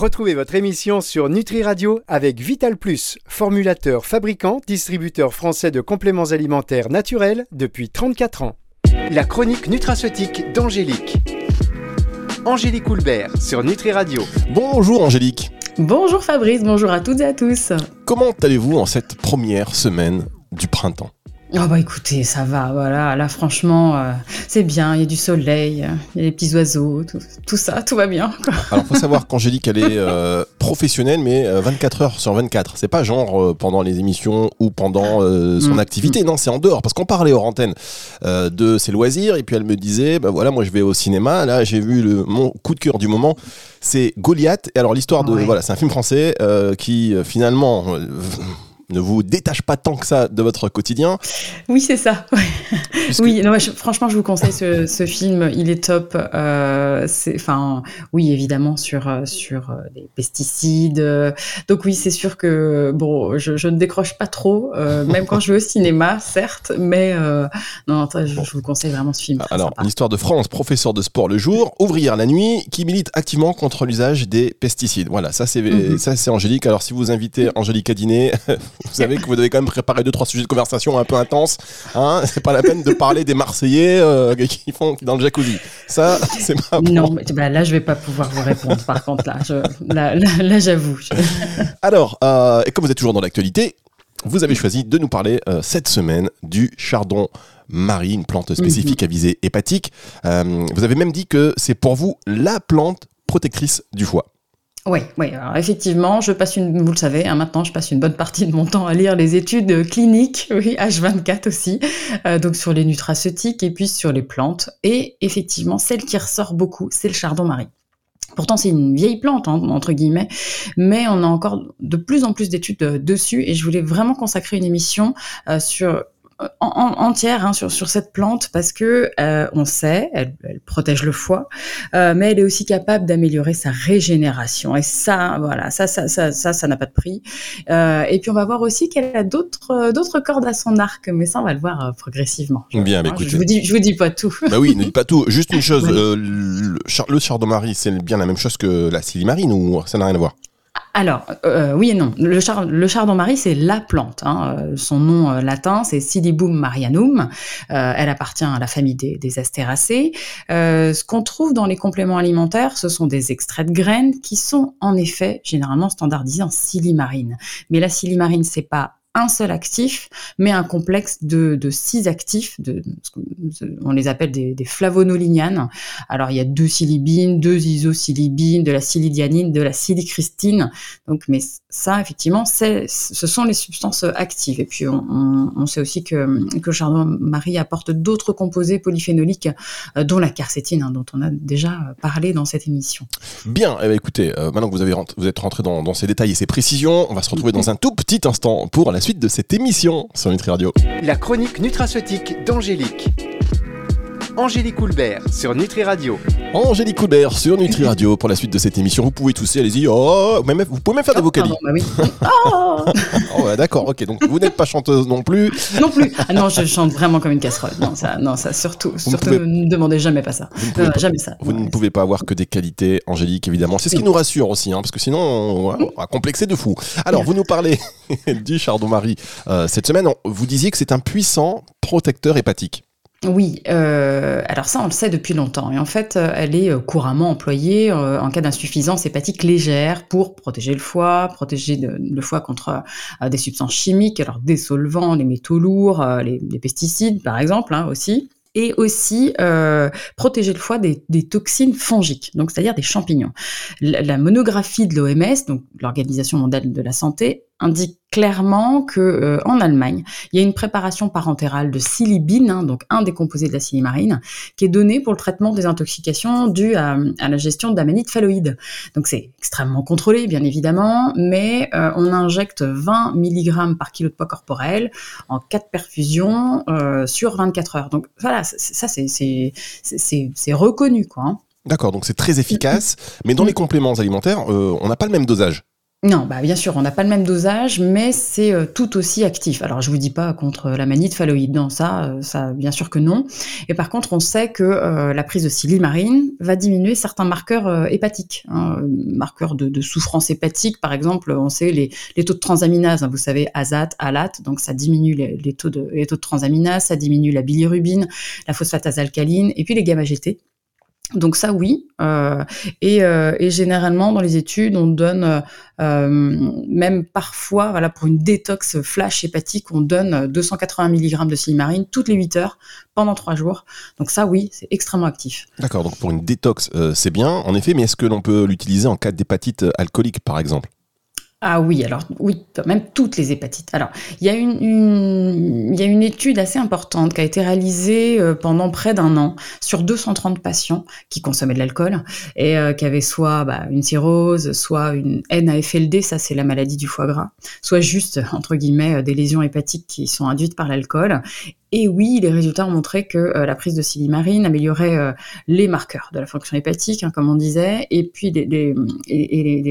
Retrouvez votre émission sur Nutri Radio avec Vital Plus, formulateur, fabricant, distributeur français de compléments alimentaires naturels depuis 34 ans. La chronique nutraceutique d'Angélique. Angélique Houlbert sur Nutri Radio. Bonjour Angélique. Bonjour Fabrice, bonjour à toutes et à tous. Comment allez-vous en cette première semaine du printemps? Oh bah écoutez, ça va, voilà, là franchement, euh, c'est bien, il y a du soleil, il y a les petits oiseaux, tout, ça, tout va bien. Quoi. Alors faut savoir qu'Angélique, elle est euh, professionnelle, mais 24 euh, heures sur 24. C'est pas genre pendant les émissions ou pendant son mm. activité, non, c'est en dehors. Parce qu'on parlait hors antenne de ses loisirs, et puis elle me disait, bah voilà, moi je vais au cinéma, là j'ai vu le, mon coup de cœur du moment, c'est Goliath. Et alors l'histoire de, voilà, c'est un film français qui finalement ne vous détache pas tant que ça de votre quotidien. Oui, c'est ça. Oui, non, franchement, je vous conseille ce, film. Il est top. Euh, enfin, oui, évidemment sur euh, sur les euh, pesticides. Donc oui, c'est sûr que bon, je, ne décroche pas trop, même quand je vais au cinéma, certes, mais non, je, vous conseille vraiment ce film. Alors, l'histoire de France, professeur de sport le jour, ouvrière la nuit, qui milite activement contre l'usage des pesticides. Voilà, ça c'est mhm. ça c'est Angélique. Alors, si vous invitez Angélique à dîner, vous savez que vous devez quand même préparer deux trois sujets de conversation un peu intenses. Hein c'est pas la peine de parler des Marseillais euh, qui font dans le jacuzzi. Ça, c'est pas bon. Non, mais, bah, là je vais pas pouvoir vous répondre. Par contre, là, là, j'avoue. Alors, euh, et comme vous êtes toujours dans l'actualité, vous avez choisi de nous parler euh, cette semaine du chardon marie, une plante spécifique mhm. à visée hépatique. vous avez même dit que c'est pour vous la plante protectrice du foie. Oui, oui. Alors effectivement, je passe une, vous le savez, hein, maintenant, je passe une bonne partie de mon temps à lire les études cliniques, oui, H24 aussi, euh, donc sur les nutraceutiques et puis sur les plantes. Et effectivement, celle qui ressort beaucoup, c'est le chardon-marie. Pourtant, c'est une vieille plante, hein, entre guillemets, mais on a encore de plus en plus d'études euh, dessus et je voulais vraiment consacrer une émission euh, sur entière hein, sur, sur cette plante parce que euh, on sait, elle, elle, protège le foie, euh, mais elle est aussi capable d'améliorer sa régénération. Et ça, voilà, ça, ça, ça, ça, ça n'a pas de prix. Euh, et puis on va voir aussi qu'elle a d'autres, d'autres cordes à son arc, mais ça on va le voir euh, progressivement. Bien, mais écoutez, je vous dis, je vous dis pas tout. Bah oui, ne pas tout. Juste une chose, euh, le, le chardon-marie, c'est bien la même chose que la silimarine ou ça n'a rien à voir? Alors, euh, oui et non. Le, chardon-marie, c'est la plante. Hein. Euh, son nom euh, latin, c'est Silibum marianum. elle appartient à la famille des, des ce qu'on trouve dans les compléments alimentaires, ce sont des extraits de graines qui sont en effet généralement standardisés en silimarine. Mais la silimarine, c'est pas un seul actif, mais un complexe de, six actifs. On les appelle des, des. Alors il y a deux silibines, deux isosilibines, de la silidianine, de la silicristine. Donc, mais ça, effectivement, ce sont les substances actives. Et puis on, sait aussi que, que chardon-marie apporte d'autres composés polyphénoliques, euh, dont la quercétine, hein, dont on a déjà parlé dans cette émission. Bien. Eh ben, écoutez, euh, maintenant que vous avez vous êtes rentré dans, dans ces détails et ces précisions, on va se retrouver dans un tout petit instant pour la suite de cette émission sur Nutri Radio. La chronique nutraceutique d'Angélique. Angélique Houlbert sur Nutri Radio. Angélique Houlbert sur Nutri Radio pour la suite de cette émission. Vous pouvez tousser, allez-y. Oh, vous pouvez même faire des vocalises. Bah oui. oh, oh d'accord, ok. Donc vous n'êtes pas chanteuse non plus. Non plus. Ah non, je chante vraiment comme une casserole. Non, ça, non, ça surtout. surtout, ne demandez jamais pas ça. jamais ça. Vous ne pouvez pas avoir que des qualités, Angélique, évidemment. C'est ce qui nous rassure aussi, hein, parce que sinon, on, va complexer de fou. Alors, vous nous parlez du chardon-marie euh, cette semaine. Vous disiez que c'est un puissant protecteur hépatique. Oui, euh, alors ça on le sait depuis longtemps et en fait euh, elle est euh, couramment employée en cas d'insuffisance hépatique légère pour protéger le foie, protéger le foie contre des substances chimiques, alors des solvants, les métaux lourds, les, pesticides par exemple hein, aussi et aussi protéger le foie des, toxines fongiques, donc c'est-à-dire des champignons. La monographie de l'OMS, donc l'Organisation mondiale de la santé, indique clairement que euh, en Allemagne, il y a une préparation parentérale de silibine, hein, donc un des composés de la silimarine, qui est donné pour le traitement des intoxications dues à, la gestion d'amanite phalloïde. Donc c'est extrêmement contrôlé, bien évidemment, mais euh, on injecte 20 mg par kilo de poids corporel en 4 perfusions euh, sur 24 heures. Donc voilà, ça c'est reconnu, quoi. Hein. D'accord, donc c'est très efficace, mais dans les compléments alimentaires, on n'a pas le même dosage. Non, bah bien sûr, on n'a pas le même dosage, mais c'est euh, tout aussi actif. Alors je vous dis pas contre la manie de phalloïde, non, ça, euh, ça, bien sûr que non. Et par contre, on sait que euh, la prise de silimarine va diminuer certains marqueurs hépatiques, hein, marqueurs de, souffrance hépatique, par exemple, on sait les, taux de transaminase, hein, vous savez, azat, alat, donc ça diminue les, taux de, les taux de transaminase, ça diminue la bilirubine, la phosphatase alcaline, et puis les gamma-GT. Donc ça oui, euh, euh, et, généralement dans les études on donne euh, même parfois, voilà pour une détox flash hépatique, on donne 280 mg de silimarine toutes les 8 heures pendant 3 jours. Donc ça oui, c'est extrêmement actif. D'accord, donc pour une détox c'est bien en effet, mais est-ce que l'on peut l'utiliser en cas d'hépatite alcoolique par exemple? Ah oui, alors oui, même toutes les hépatites. Alors, il y, a une, il y a une étude assez importante qui a été réalisée euh, pendant près d'un an sur 230 patients qui consommaient de l'alcool et euh, qui avaient soit bah, une cirrhose, soit une NAFLD, ça c'est la maladie du foie gras, soit juste, entre guillemets, euh, des lésions hépatiques qui sont induites par l'alcool. Et oui, les résultats ont montré que euh, la prise de silimarine améliorait euh, les marqueurs de la fonction hépatique, hein, comme on disait, et puis les,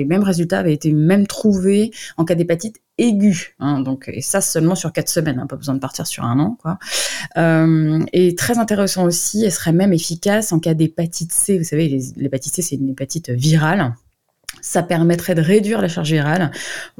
mêmes résultats avaient été même trouvés en cas d'hépatite aiguë, hein, donc et ça seulement sur quatre semaines, hein, pas besoin de partir sur un an, quoi. Euh, et très intéressant aussi, elle serait même efficace en cas d'hépatite C. Vous savez, l'hépatite C c'est une hépatite virale ça permettrait de réduire la charge virale.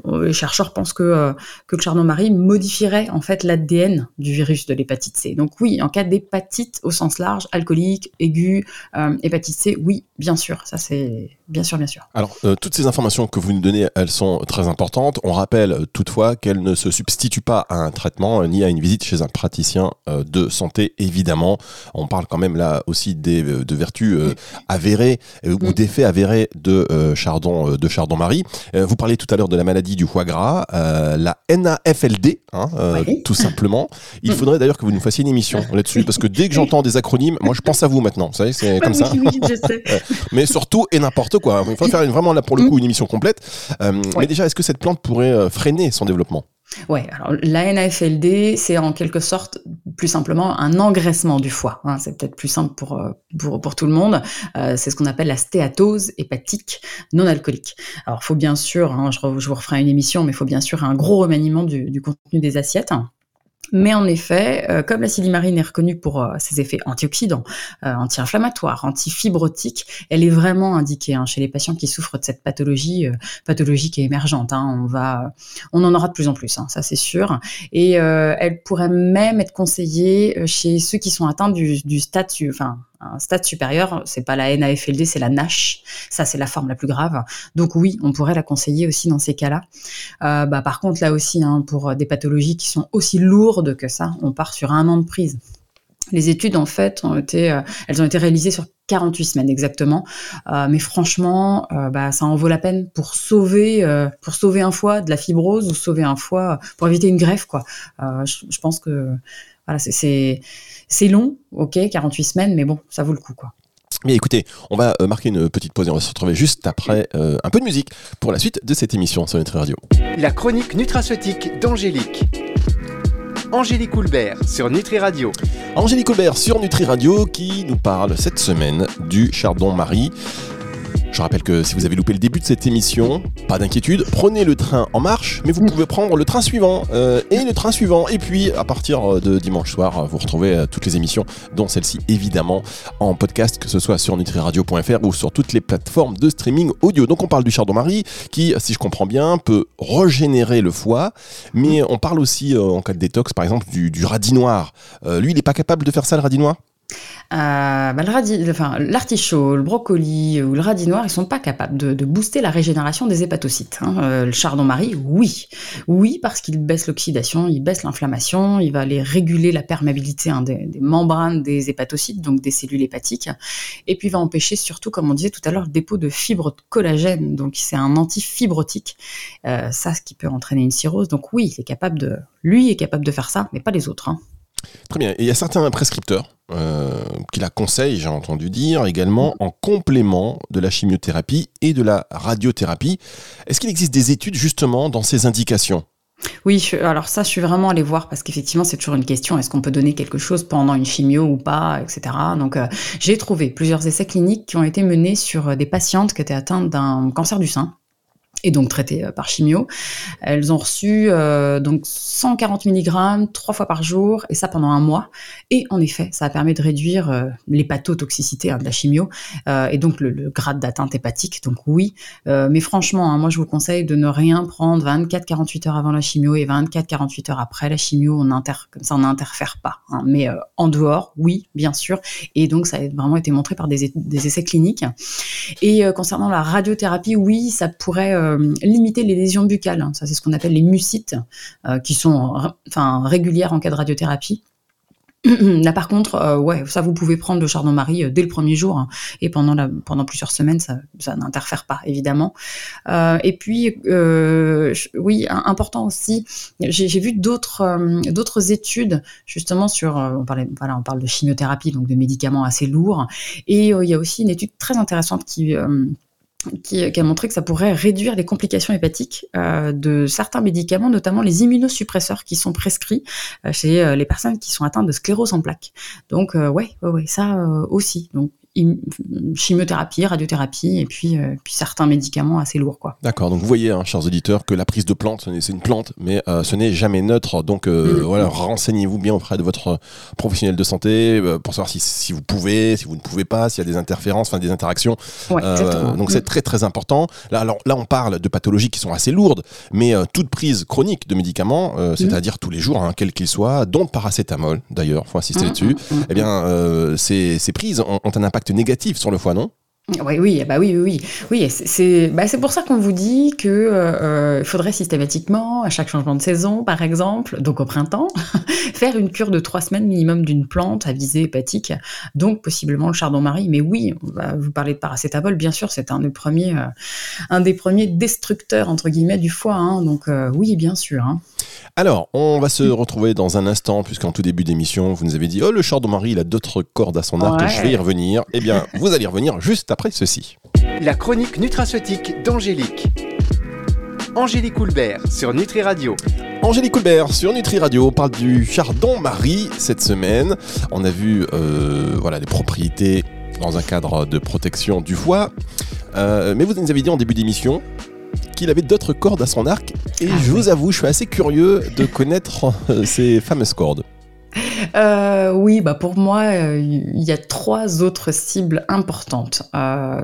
Euh, les chercheurs pensent que, euh, que le chardon-marie modifierait en fait l'ADN du virus de l'hépatite C. Donc oui, en cas d'hépatite au sens large, alcoolique, aiguë, euh, hépatite C, oui, bien sûr, ça c'est bien sûr, bien sûr. Alors toutes ces informations que vous nous donnez, elles sont très importantes. On rappelle toutefois qu'elles ne se substituent pas à un traitement ni à une visite chez un praticien de santé, évidemment. On parle quand même là aussi des, de vertus avérées ou mm. d'effets avérés de chardon euh, de Chardon-Marie. Euh, vous parliez tout à l'heure de la maladie du foie gras, euh, la NAFLD, hein, tout simplement. Il faudrait d'ailleurs que vous nous fassiez une émission là-dessus, parce que dès que j'entends des acronymes, moi je pense à vous maintenant. Vous savez, c'est comme ça. mais surtout et n'importe quoi. Il faut faire vraiment là pour le coup une émission complète. Mais déjà, est-ce que cette plante pourrait freiner son développement? Ouais, alors la NAFLD, c'est en quelque sorte, plus simplement, un engraissement du foie. Hein. c'est peut-être plus simple pour, euh, pour, pour, tout le monde. Euh, c'est ce qu'on appelle la stéatose hépatique non alcoolique. Alors, faut bien sûr, hein, je, je, vous referai une émission, mais il faut bien sûr un gros remaniement du contenu des assiettes. Mais en effet, euh, comme la silimarine est reconnue pour euh, ses effets antioxydants, euh, anti-inflammatoires, antifibrotiques, elle est vraiment indiquée hein, chez les patients qui souffrent de cette pathologie, pathologique et émergente. Hein. on va, on en aura de plus en plus, hein, ça c'est sûr. Et elle pourrait même être conseillée chez ceux qui sont atteints du, enfin un stade supérieur, c'est pas la NAFLD, c'est la NASH. Ça, c'est la forme la plus grave. Donc oui, on pourrait la conseiller aussi dans ces cas-là. Euh, bah, par contre, là aussi, hein, pour des pathologies qui sont aussi lourdes que ça, on part sur un an de prise. Les études, en fait, ont été, euh, elles ont été réalisées sur 48 semaines exactement. Euh, mais franchement, bah, ça en vaut la peine pour sauver, pour sauver un foie de la fibrose ou sauver un foie pour éviter une greffe, quoi. Je, je, pense que voilà, c'est long, ok, 48 semaines, mais bon, ça vaut le coup, quoi. Mais écoutez, on va euh, marquer une petite pause et on va se retrouver juste après euh, un peu de musique pour la suite de cette émission sur Nutri Radio. La chronique nutraceutique d'Angélique. Angélique Coulbert sur Nutri Radio. Angélique Coulbert sur Nutri Radio qui nous parle cette semaine du chardon-marie. Je rappelle que si vous avez loupé le début de cette émission, pas d'inquiétude, prenez le train en marche, mais vous pouvez prendre le train suivant euh, et le train suivant. Et puis à partir de dimanche soir, vous retrouvez euh, toutes les émissions, dont celle-ci évidemment en podcast, que ce soit sur nutriradio.fr ou sur toutes les plateformes de streaming audio. Donc on parle du chardon-marie qui, si je comprends bien, peut régénérer le foie, mais on parle aussi euh, en cas de détox, par exemple, du, du radis noir. lui, il n'est pas capable de faire ça, le radis noir? Euh, bah, l'artichaut, le brocoli ou le radis noir, ils sont pas capables de, booster la régénération des hépatocytes. Hein. Euh, le chardon-marie, oui. Oui, parce qu'il baisse l'oxydation, il baisse l'inflammation, il va aller réguler la perméabilité hein, des, membranes des hépatocytes, donc des cellules hépatiques. Et puis il va empêcher surtout, comme on disait tout à l'heure, le dépôt de fibres de collagène. Donc c'est un antifibrotique. Euh, ça, ce qui peut entraîner une cirrhose. Donc oui, il est capable de, lui est capable de faire ça, mais pas les autres. Hein. Très bien. Et il y a certains prescripteurs euh, qui la conseillent, j'ai entendu dire, également en complément de la chimiothérapie et de la radiothérapie. Est-ce qu'il existe des études justement dans ces indications? Oui, alors ça, je suis vraiment allée voir parce qu'effectivement, c'est toujours une question. Est-ce qu'on peut donner quelque chose pendant une chimio ou pas, etc. Donc, euh, j'ai trouvé plusieurs essais cliniques qui ont été menés sur des patientes qui étaient atteintes d'un cancer du sein et donc traitées par chimio. Elles ont reçu donc 140 mg trois fois par jour et ça pendant un mois. Et en effet, ça a permis de réduire l'hépatotoxicité hein, de la chimio et donc le, grade d'atteinte hépatique. Donc oui, mais franchement, hein, moi je vous conseille de ne rien prendre 24-48 heures avant la chimio et 24-48 heures après la chimio. On inter comme ça, on n'interfère pas. Hein. Mais en dehors, oui, bien sûr. Et donc ça a vraiment été montré par des essais cliniques. Et concernant la radiothérapie, oui, ça pourrait euh, limiter les lésions buccales. Ça, c'est ce qu'on appelle les mucites, euh, qui sont enfin, régulières en cas de radiothérapie. Là, par contre, euh, ouais, ça, vous pouvez prendre le chardon-marie dès le premier jour hein, et pendant, la, pendant plusieurs semaines, ça, ça n'interfère pas, évidemment. et puis, oui, important aussi, j'ai vu d'autres d'autres études justement sur, on, parlait, voilà, on parle de chimiothérapie, donc de médicaments assez lourds, et il y a aussi une étude très intéressante qui qui, a montré que ça pourrait réduire les complications hépatiques euh, de certains médicaments, notamment les immunosuppresseurs qui sont prescrits euh, chez euh, les personnes qui sont atteintes de sclérose en plaques. Donc ouais, ouais, ouais, ça aussi. Chimiothérapie, radiothérapie et puis, euh, puis certains médicaments assez lourds. quoi. D'accord, donc vous voyez, hein, chers auditeurs, que la prise de plante, c'est une plante, mais euh, ce n'est jamais neutre. Donc euh, mm. voilà, renseignez-vous bien auprès de votre professionnel de santé pour savoir si, si, vous pouvez, si vous ne pouvez pas, s'il y a des interférences, enfin des interactions. donc c'est mm. très très important. Là, alors, là, on parle de pathologies qui sont assez lourdes, mais toute prise chronique de médicaments, mm. c'est-à-dire tous les jours, hein, quel qu'il soit, dont le paracétamol d'ailleurs, faut insister là-dessus, eh bien ces, ces prises ont un impact négatif sur le foie, non? Oui, oui, bah oui, oui, oui. C'est bah pour ça qu'on vous dit que euh, faudrait systématiquement, à chaque changement de saison, par exemple, donc au printemps, faire une cure de trois semaines minimum d'une plante à visée hépatique, donc possiblement le chardon-marie. Mais oui, vous parlez de paracétamol, bien sûr, c'est un des premiers, euh, un des premiers destructeurs entre guillemets du foie. Hein, donc euh, oui, bien sûr. Hein. Alors, on va se retrouver dans un instant, puisqu'en tout début d'émission, vous nous avez dit Oh, le chardon-marie, il a d'autres cordes à son arc, je vais y revenir. Eh bien, vous allez y revenir juste après ceci. La chronique nutraceutique d'Angélique. Angélique Coulbert sur Nutri Radio. Angélique Coulbert sur Nutri Radio on parle du chardon-marie cette semaine. On a vu euh, voilà, les propriétés dans un cadre de protection du foie. Euh, mais vous nous avez dit en début d'émission qu'il avait d'autres cordes à son arc. Et ah je vous avoue, je suis assez curieux de connaître euh, ces fameuses cordes. Euh, oui, bah pour moi, euh, il y a trois autres cibles importantes qui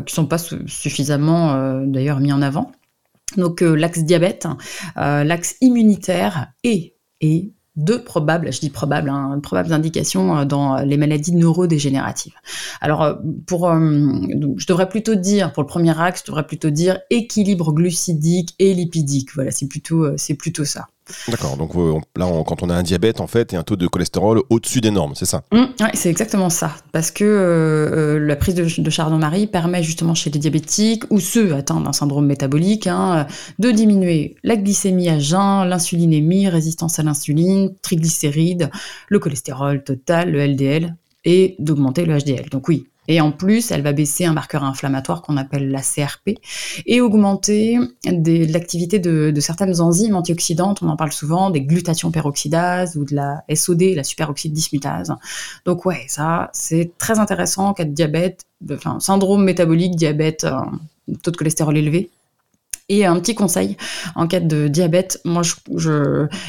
qui sont pas suffisamment d'ailleurs mis en avant. Donc l'axe diabète, l'axe immunitaire et et deux probables, je dis probables, hein, probables indications dans les maladies neurodégénératives. Alors, pour, je devrais plutôt dire, pour le premier axe, je devrais plutôt dire équilibre glucidique et lipidique. Voilà, c'est plutôt, c'est plutôt ça. D'accord, donc euh, là, quand on a un diabète, en fait, et un taux de cholestérol au-dessus des normes, c'est ça? Mmh, Oui, c'est exactement ça. Parce que euh, euh, la prise de, chardon-marie permet justement chez les diabétiques ou ceux atteints d'un syndrome métabolique hein, de diminuer la glycémie à jeun, l'insulinémie, résistance à l'insuline, triglycérides, le cholestérol total, le LDL, et d'augmenter le HDL. Donc oui, et en plus, elle va baisser un marqueur inflammatoire qu'on appelle la CRP et augmenter l'activité de, certaines enzymes antioxydantes. On en parle souvent, des glutations peroxydases ou de la SOD, la superoxyde dismutase. Donc ouais, ça, c'est très intéressant en cas de diabète, syndrome métabolique, diabète, euh, taux de cholestérol élevé. Et un petit conseil en cas de diabète, moi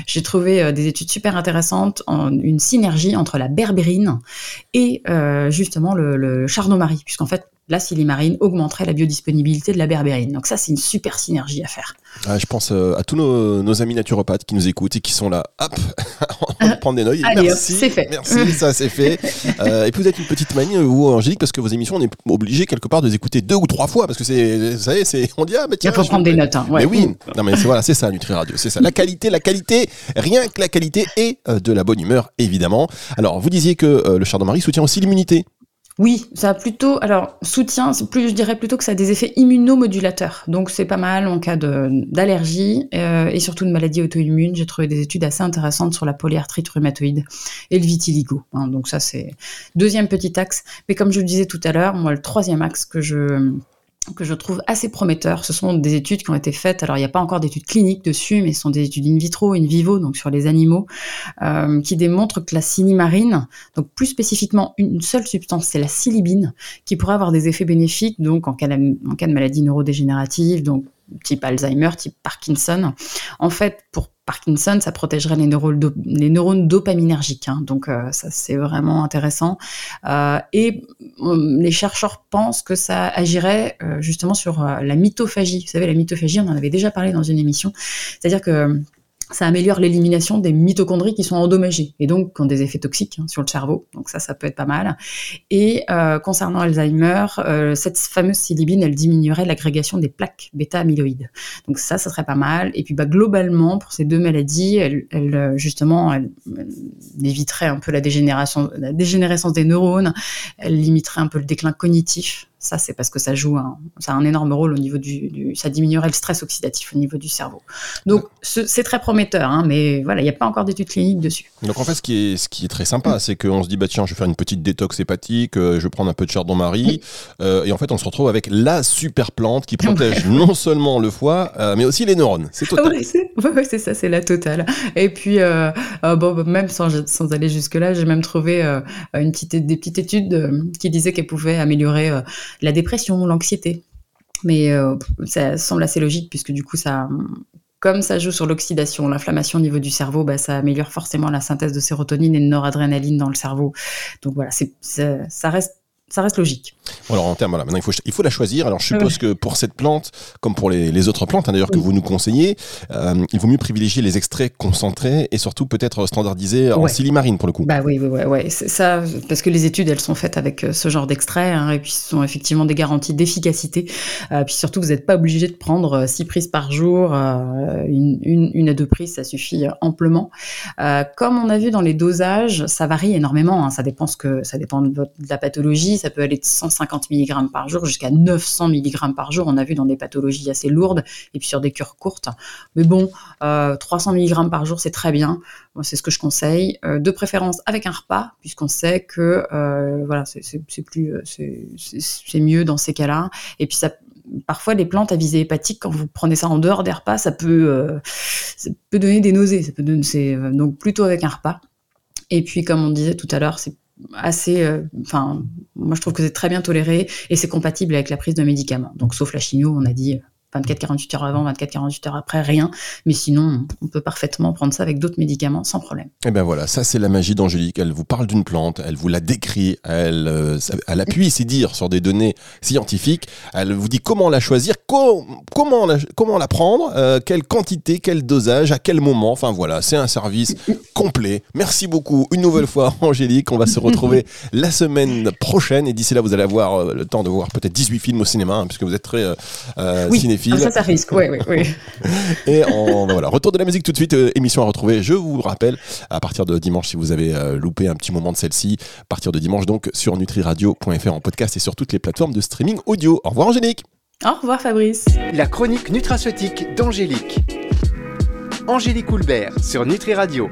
j'ai trouvé euh, des études super intéressantes, en, une synergie entre la berbérine et euh, justement le, le puisqu'en fait la silimarine augmenterait la biodisponibilité de la berbérine. Donc ça, c'est une super synergie à faire. je pense euh, à tous nos, amis naturopathes qui nous écoutent et qui sont là. Hop, on va prendre des notes. Merci, c'est fait. Merci, ça c'est fait. Euh, et puis vous êtes une petite manie, vous, Angélique, parce que vos émissions, on est obligé quelque part de les écouter deux ou trois fois, parce que c'est, vous savez, c'est, on dit, ah, tiens, Il faut prendre des notes. Hein, Mais oui, non, mais voilà, c'est ça, Nutri Radio, c'est ça. La qualité, la qualité, rien que la qualité et euh, de la bonne humeur, évidemment. Alors, vous disiez que le chardon-marie soutient aussi l'immunité. Oui, ça a plutôt, alors soutien, plus, je dirais plutôt que ça a des effets immunomodulateurs. Donc c'est pas mal en cas d'allergie euh, et surtout de maladie auto-immune. J'ai trouvé des études assez intéressantes sur la polyarthrite rhumatoïde et le vitiligo. Hein. donc ça c'est deuxième petit axe. Mais comme je le disais tout à l'heure, moi le troisième axe que je que je trouve assez prometteur. Ce sont des études qui ont été faites. Alors, il n'y a pas encore d'études cliniques dessus, mais ce sont des études in vitro, in vivo, donc sur les animaux, euh, qui démontrent que la silimarine, donc plus spécifiquement une seule substance, c'est la silibine, qui pourrait avoir des effets bénéfiques, donc en cas de, en cas de maladie neurodégénérative, donc type Alzheimer, type Parkinson. En fait, pour Parkinson, ça protégerait les neurones, dopaminergiques. Hein. donc ça c'est vraiment intéressant. et les chercheurs pensent que ça agirait justement sur la mitophagie. Vous savez, la mitophagie, on en avait déjà parlé dans une émission. C'est-à-dire que ça améliore l'élimination des mitochondries qui sont endommagées et donc ont des effets toxiques hein, sur le cerveau. Donc ça, ça peut être pas mal. Et euh, concernant Alzheimer, euh, cette fameuse silibine, elle diminuerait l'agrégation des plaques bêta-amyloïdes. Donc ça, ça serait pas mal. Et puis bah, globalement, pour ces deux maladies, elle, elle euh, justement, elle, éviterait un peu la dégénération, la dégénérescence des neurones, elle limiterait un peu le déclin cognitif ça, c'est parce que ça joue un, ça a un énorme rôle au niveau du, ça diminuerait le stress oxydatif au niveau du cerveau. Donc, c'est très prometteur, hein, mais voilà, il n'y a pas encore d'études cliniques dessus. Donc, en fait, ce qui est, ce qui est très sympa, c'est qu'on se dit, bah tiens, je vais faire une petite détox hépatique, euh, je vais prendre un peu de chardon-marie, euh, et en fait, on se retrouve avec la super plante qui protège non seulement le foie, euh, mais aussi les neurones. C'est total. Oui, c'est ça, c'est la totale. Et puis, bon, même sans, sans aller jusque-là, j'ai même trouvé une petite, des petites études qui disaient qu'elle pouvait améliorer la dépression, l'anxiété. Mais euh, ça semble assez logique puisque du coup, ça, comme ça joue sur l'oxydation, l'inflammation au niveau du cerveau, bah, ça améliore forcément la synthèse de sérotonine et de noradrénaline dans le cerveau. Donc voilà, c'est, ça reste ça reste logique. alors en termes, voilà, maintenant il faut, il faut la choisir. Alors je suppose que pour cette plante, comme pour les, autres plantes hein, d'ailleurs que vous nous conseillez, euh, il vaut mieux privilégier les extraits concentrés et surtout peut-être standardisés en silimarine pour le coup. Bah oui, oui, oui, ouais. ça, parce que les études elles sont faites avec euh, ce genre d'extrait hein, et puis ce sont effectivement des garanties d'efficacité. Euh, puis surtout vous n'êtes pas obligé de prendre six prises par jour, une, une, à deux prises ça suffit amplement. comme on a vu dans les dosages, ça varie énormément. Hein, ça dépend ce que ça dépend de, de la pathologie ça peut aller de 150 mg par jour jusqu'à 900 mg par jour. On a vu dans des pathologies assez lourdes et puis sur des cures courtes. Mais bon, 300 euh, mg par jour, c'est très bien. C'est ce que je conseille. Euh, de préférence avec un repas, puisqu'on sait que euh, voilà, c'est plus, c'est mieux dans ces cas-là. Et puis parfois les plantes à visée hépatique, quand vous prenez ça en dehors des repas, ça peut, ça peut donner des nausées. Donc plutôt avec un repas. Et puis, comme on disait tout à l'heure, c'est assez, euh, enfin, moi je trouve que c'est très bien toléré et c'est compatible avec la prise de médicaments. Donc sauf la chimio, on a dit 24-48 heures avant, 24-48 heures après, rien. Mais sinon, on peut parfaitement prendre ça avec d'autres médicaments sans problème. Et eh bien voilà, ça c'est la magie d'Angélique. Elle vous parle d'une plante, elle vous la décrit, elle, euh, elle appuie ses dires sur des données scientifiques, elle vous dit comment la choisir, comment, la, comment la prendre, euh, quelle quantité, quel dosage, à quel moment. Enfin voilà, c'est un service complet. Merci beaucoup une nouvelle fois Angélique. On va se retrouver la semaine prochaine et d'ici là, vous allez avoir euh, le temps de voir peut-être 18 films au cinéma, hein, puisque vous êtes très cinéphile ah, ça, ça risque, oui, oui, oui. Et en, voilà, retour de la musique tout de suite, euh, émission à retrouver, je vous rappelle, à partir de dimanche, si vous avez euh, loupé un petit moment de celle-ci, à partir de dimanche, donc sur nutriradio.fr en podcast et sur toutes les plateformes de streaming audio. Au revoir Angélique Au revoir Fabrice La chronique nutraceutique d'Angélique. Angélique Houlbert sur Nutri Radio.